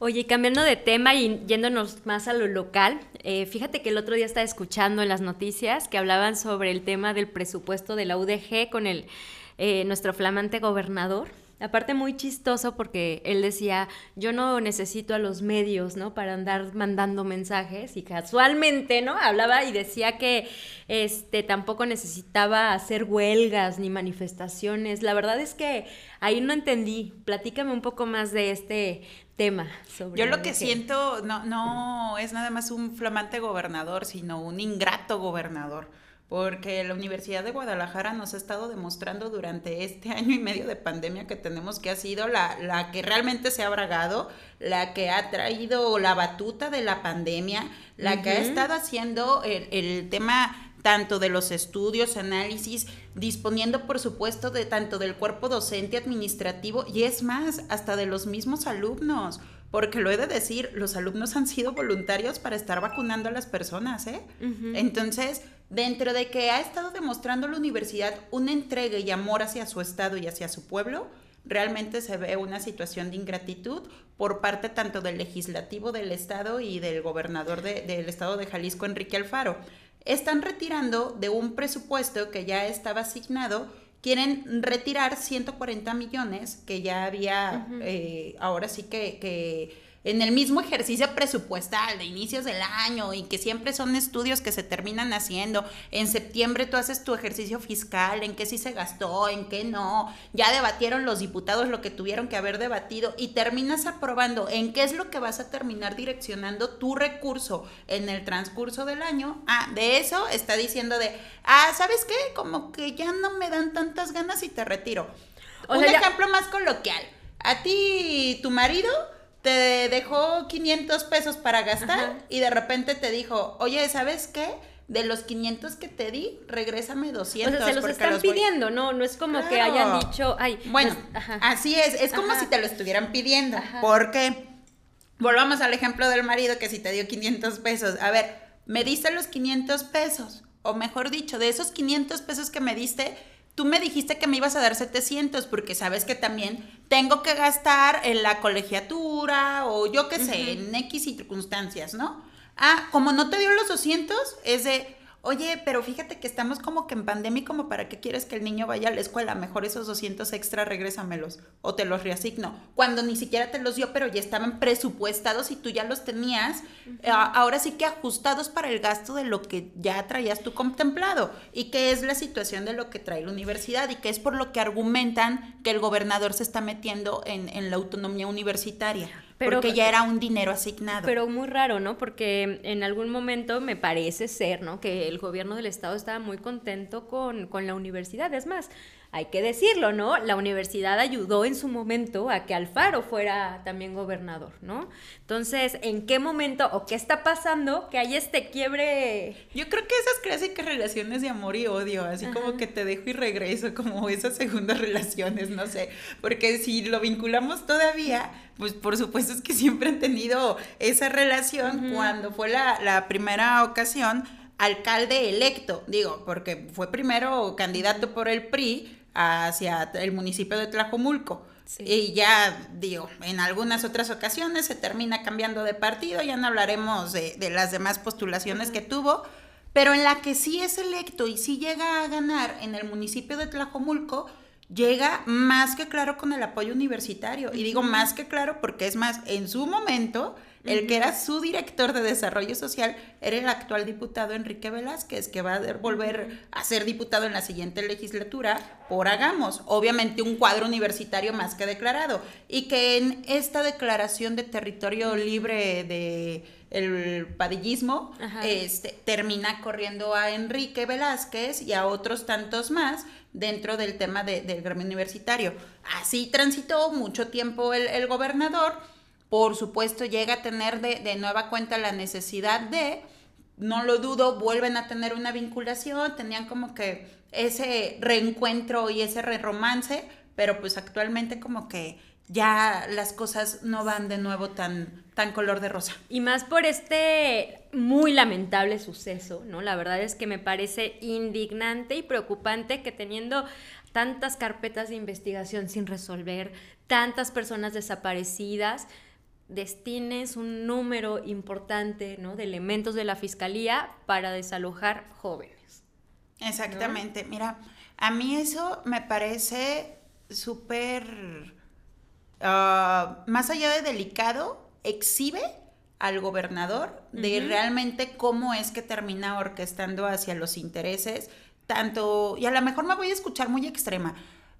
Oye, cambiando de tema y yéndonos más a lo local, eh, fíjate que el otro día estaba escuchando en las noticias que hablaban sobre el tema del presupuesto de la UDG con el, eh, nuestro flamante gobernador. Aparte muy chistoso porque él decía, yo no necesito a los medios, ¿no? Para andar mandando mensajes y casualmente, ¿no? Hablaba y decía que este tampoco necesitaba hacer huelgas ni manifestaciones. La verdad es que ahí no entendí. Platícame un poco más de este tema. Yo lo que siento no, no es nada más un flamante gobernador, sino un ingrato gobernador porque la Universidad de Guadalajara nos ha estado demostrando durante este año y medio de pandemia que tenemos que ha sido la, la que realmente se ha bragado, la que ha traído la batuta de la pandemia, la que ha estado haciendo el, el tema tanto de los estudios, análisis, disponiendo por supuesto de tanto del cuerpo docente administrativo y es más, hasta de los mismos alumnos porque lo he de decir, los alumnos han sido voluntarios para estar vacunando a las personas, ¿eh? Entonces, dentro de que ha estado demostrando la universidad una entrega y amor hacia su estado y hacia su pueblo, realmente se ve una situación de ingratitud por parte tanto del legislativo del estado y del gobernador del estado de Jalisco, Enrique Alfaro. Están retirando de un presupuesto que ya estaba asignado quieren retirar 140 millones que ya había, eh, ahora sí que, que en el mismo ejercicio presupuestal de inicios del año y que siempre son estudios que se terminan haciendo. En septiembre tú haces tu ejercicio fiscal, en qué sí se gastó, en qué no. Ya debatieron los diputados lo que tuvieron que haber debatido y terminas aprobando en qué es lo que vas a terminar direccionando tu recurso en el transcurso del año. Ah, de eso está diciendo de, ah, ¿sabes qué? Como que ya no me dan tantas ganas y te retiro. Un ejemplo más coloquial. A ti, tu marido te dejó 500 pesos para gastar y de repente te dijo, oye, ¿sabes qué? De los 500 que te di, regrésame 200. O sea, se los están pidiendo, ¿no? No es como que hayan dicho, ay. Bueno, así es, es como si te lo estuvieran pidiendo. Porque, volvamos al ejemplo del marido que si te dio 500 pesos, a ver, me diste los 500 pesos, o mejor dicho, de esos 500 pesos que me diste, tú me dijiste que me ibas a dar 700 porque sabes que también tengo que gastar en la colegiatura o yo qué sé, en X circunstancias, ¿no? Ah, como no te dio los 200, es de, oye, pero fíjate que estamos como que en pandemia como para qué quieres que el niño vaya a la escuela, mejor esos 200 extra regrésamelos o te los reasigno, cuando ni siquiera te los dio, pero ya estaban presupuestados y tú ya los tenías, ahora sí que ajustados para el gasto de lo que ya traías tú contemplado y que es la situación de lo que trae la universidad y que es por lo que argumentan que el gobernador se está metiendo en, en la autonomía universitaria porque ya era un dinero asignado. Pero muy raro, ¿no? Porque en algún momento me parece ser, ¿no? Que el gobierno del estado estaba muy contento con, con la universidad. Es más, hay que decirlo, ¿no? La universidad ayudó en su momento a que Alfaro fuera también gobernador, ¿no? Entonces, ¿en qué momento o qué está pasando que hay este quiebre? Yo creo que esas clásicas relaciones de amor y odio, así como que te dejo y regreso, como esas segundas relaciones, no sé, porque si lo vinculamos todavía, pues por supuesto es que siempre han tenido esa relación cuando fue la, la primera ocasión alcalde electo, digo, porque fue primero candidato por el PRI, hacia el municipio de Tlajomulco. Y ya, digo, en algunas otras ocasiones se termina cambiando de partido, ya no hablaremos de, las demás postulaciones que tuvo, pero en la que sí es electo y sí llega a ganar en el municipio de Tlajomulco, llega más que claro con el apoyo universitario. Y digo más que claro porque es más, en su momento el que era su director de desarrollo social era el actual diputado Enrique Velázquez, que va a volver a ser diputado en la siguiente legislatura por Hagamos. Obviamente un cuadro universitario más que declarado. Y que en esta declaración de territorio libre de el padillismo, este, termina corriendo a Enrique Velázquez y a otros tantos más dentro del tema del gremio universitario. Así transitó mucho tiempo el, el gobernador por supuesto llega a tener de, nueva cuenta la necesidad de, no lo dudo, vuelven a tener una vinculación, tenían como que ese reencuentro y ese re romance, pero pues actualmente como que ya las cosas no van de nuevo tan, tan color de rosa. Y más por este muy lamentable suceso, ¿no? La verdad es que me parece indignante y preocupante que teniendo tantas carpetas de investigación sin resolver, tantas personas desaparecidas, destines un número importante ¿no? de elementos de la fiscalía para desalojar jóvenes. Exactamente, mira, a mí eso me parece súper, ah, más allá de delicado, exhibe al gobernador de realmente cómo es que termina orquestando hacia los intereses, tanto, y a lo mejor me voy a escuchar muy extrema,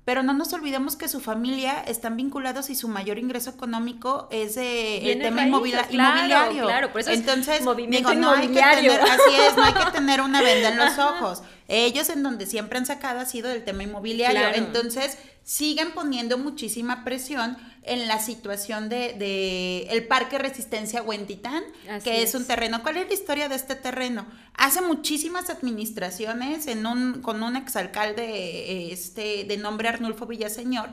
pero no nos olvidemos que su familia están vinculados y su mayor ingreso económico es el tema inmobiliario. Claro, por eso Entonces, movimiento digo, no hay que tener, así es, no hay que tener una venda en los ojos. Ellos en donde siempre han sacado ha sido del tema inmobiliario. Entonces, siguen poniendo muchísima presión en la situación de, de el Parque Resistencia Huentitán, que es. un terreno. ¿Cuál es la historia de este terreno? Hace muchísimas administraciones, en un, con un exalcalde este, de nombre Arnulfo Villaseñor,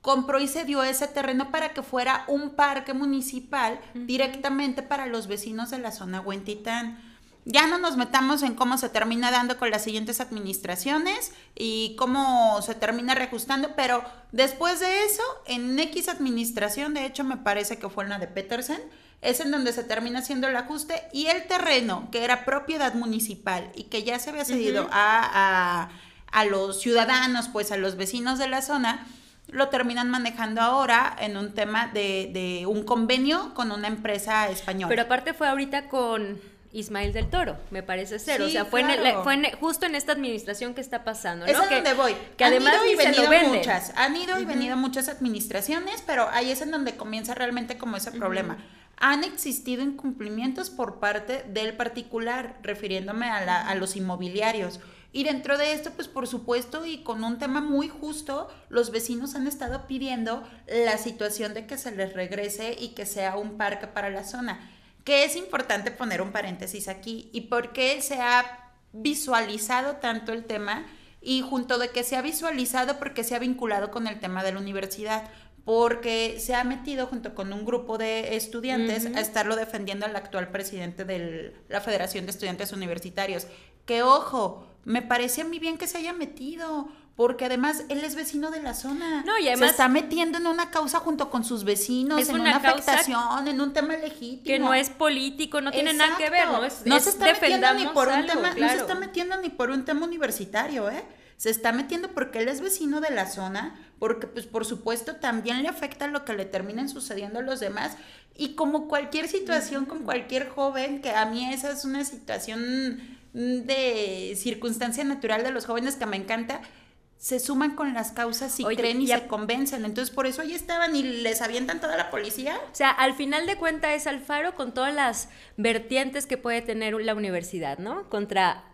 compró y se dio ese terreno para que fuera un parque municipal directamente para los vecinos de la zona Huentitán. Ya no nos metamos en cómo se termina dando con las siguientes administraciones y cómo se termina reajustando, pero después de eso, en X administración, de hecho me parece que fue en la de Petersen, es en donde se termina haciendo el ajuste y el terreno que era propiedad municipal y que ya se había cedido a, a, los ciudadanos, pues a los vecinos de la zona, lo terminan manejando ahora en un tema de, de un convenio con una empresa española. Pero aparte fue ahorita con Ismael del Toro, me parece ser. o sea, fue, en fue justo en esta administración que está pasando. ¿no? Es a donde voy. Que han además ido y venido muchas. Han ido y venido muchas administraciones, pero ahí es en donde comienza realmente como ese problema. Han existido incumplimientos por parte del particular, refiriéndome a, a los inmobiliarios. Y dentro de esto, pues por supuesto, y con un tema muy justo, los vecinos han estado pidiendo la situación de que se les regrese y que sea un parque para la zona que es importante poner un paréntesis aquí y por qué se ha visualizado tanto el tema y junto de que se ha visualizado porque se ha vinculado con el tema de la universidad porque se ha metido junto con un grupo de estudiantes a estarlo defendiendo al actual presidente de la Federación de Estudiantes Universitarios. Que ojo, me parece a mí bien que se haya metido, porque además él es vecino de la zona. No, y además se está metiendo en una causa junto con sus vecinos, en una, afectación, en un tema legítimo. Que no es político, no tiene nada que ver, no es, no se está metiendo ni por un tema, no se está metiendo ni por un tema universitario, ¿eh? Se está metiendo porque él es vecino de la zona, porque pues por supuesto también le afecta lo que le terminen sucediendo a los demás y como cualquier situación con cualquier joven, que a mí esa es una situación de circunstancia natural de los jóvenes que me encanta, se suman con las causas y creen y, se convencen. Entonces, por eso ahí estaban y les avientan toda la policía. O sea, al final de cuentas es Alfaro con todas las vertientes que puede tener la universidad, ¿no? Contra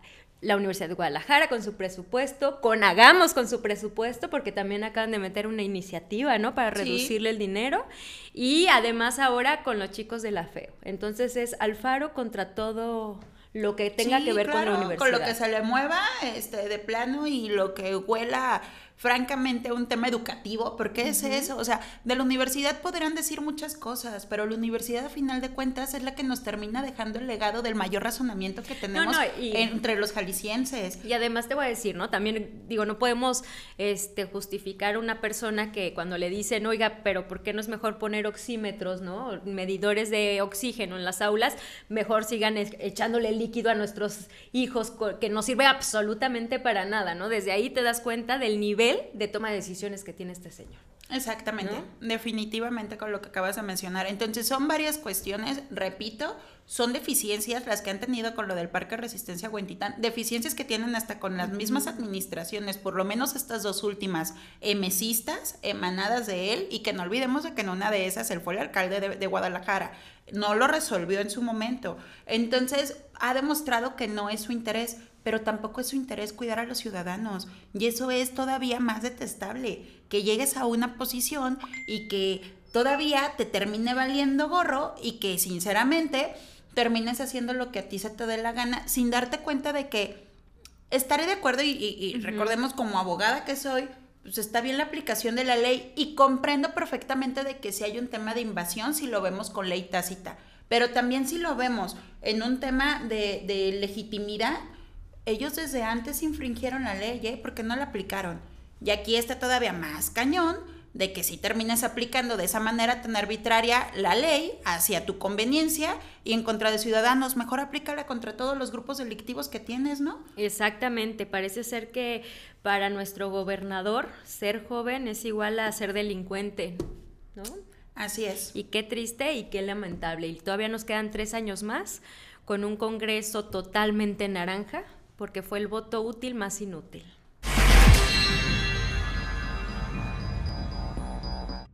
la Universidad de Guadalajara con su presupuesto, con Hagamos con su presupuesto, porque también acaban de meter una iniciativa, ¿no? Para reducirle el dinero. Y además ahora con los chicos de la FEO. Entonces es Alfaro contra todo lo que tenga que ver con la universidad. Con lo que se le mueva este, de plano y lo que huela francamente un tema educativo, porque es eso, o sea, de la universidad podrán decir muchas cosas, pero la universidad a final de cuentas es la que nos termina dejando el legado del mayor razonamiento que tenemos entre los jaliscienses. Y además te voy a decir, ¿no? También digo, no podemos este, justificar a una persona que cuando le dicen, oiga, pero ¿por qué no es mejor poner oxímetros, ¿no? Medidores de oxígeno en las aulas, mejor sigan echándole líquido a nuestros hijos que no sirve absolutamente para nada, ¿no? Desde ahí te das cuenta del nivel de toma de decisiones que tiene este señor. Exactamente, definitivamente con lo que acabas de mencionar. Entonces son varias cuestiones, repito, son deficiencias las que han tenido con lo del Parque Resistencia Huentitán, deficiencias que tienen hasta con las mismas administraciones, por lo menos estas dos últimas emesistas emanadas de él, y que no olvidemos de que en una de esas él fue el alcalde de, de Guadalajara, no lo resolvió en su momento. Entonces ha demostrado que no es su interés pero tampoco es su interés cuidar a los ciudadanos. Y eso es todavía más detestable, que llegues a una posición y que todavía te termine valiendo gorro y que sinceramente termines haciendo lo que a ti se te dé la gana sin darte cuenta de que estaré de acuerdo y, recordemos como abogada que soy, pues está bien la aplicación de la ley y comprendo perfectamente de que si hay un tema de invasión, si lo vemos con ley tácita, pero también si lo vemos en un tema de, de legitimidad, ellos desde antes infringieron la ley, ¿eh? porque no la aplicaron. Y aquí está todavía más cañón, de que si termines aplicando de esa manera tan arbitraria la ley hacia tu conveniencia y en contra de ciudadanos, mejor aplícala contra todos los grupos delictivos que tienes, ¿no? Exactamente, parece ser que para nuestro gobernador ser joven es igual a ser delincuente, ¿no? Así es. Y qué triste y qué lamentable. Y todavía nos quedan tres años más con un Congreso totalmente naranja, porque fue el voto útil más inútil.